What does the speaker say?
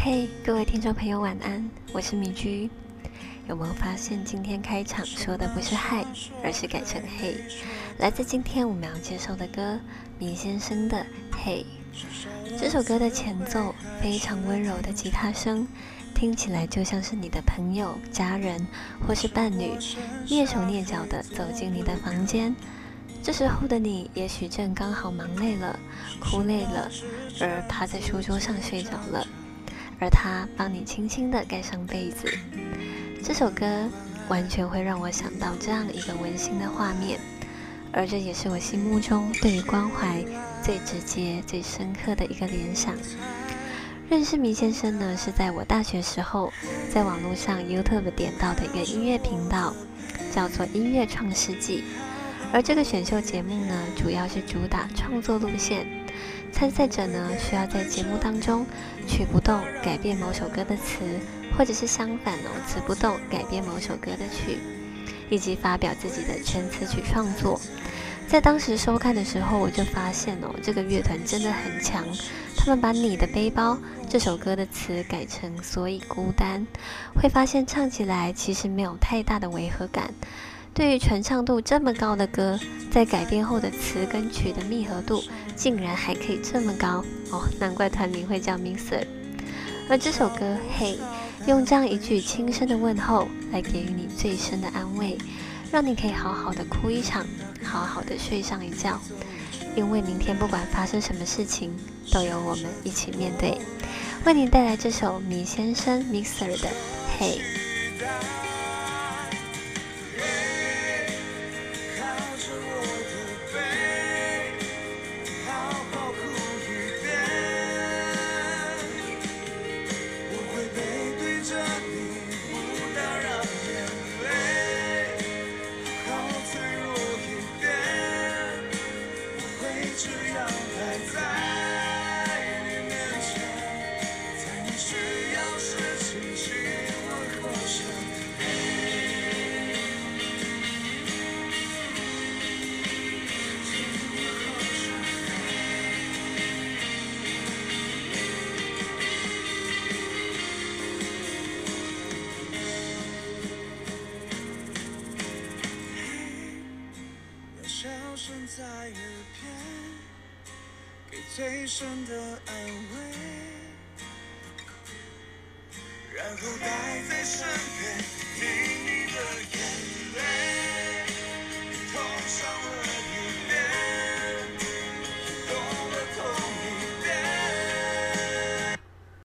嘿，各位听众朋友，晚安，我是米居。有没有发现今天开场说的不是嗨，而是改成嘿？来自今天我们要介绍的歌，米先生的《嘿》。这首歌的前奏非常温柔的吉他声，听起来就像是你的朋友、家人或是伴侣蹑手蹑脚的走进你的房间。这时候的你，也许正刚好忙累了、哭累了，而趴在书桌上睡着了。而他帮你轻轻地盖上被子，这首歌完全会让我想到这样一个温馨的画面，而这也是我心目中对于关怀最直接、最深刻的一个联想。认识迷先生呢，是在我大学时候在网络上 YouTube 点到的一个音乐频道，叫做音乐创世纪，而这个选秀节目呢，主要是主打创作路线。参赛者呢，需要在节目当中曲不动改变某首歌的词，或者是相反哦，词不动改变某首歌的曲，以及发表自己的全词曲创作。在当时收看的时候，我就发现哦，这个乐团真的很强。他们把你的背包这首歌的词改成所以孤单，会发现唱起来其实没有太大的违和感。对于传唱度这么高的歌，在改编后的词跟曲的密合度竟然还可以这么高哦，难怪团名会叫 Mixer。而这首歌，嘿，用这样一句轻声的问候来给予你最深的安慰，让你可以好好的哭一场，好好的睡上一觉，因为明天不管发生什么事情，都有我们一起面对。为您带来这首米先生 Mixer 的嘿。声在耳边，给最深的安慰，然后带在身。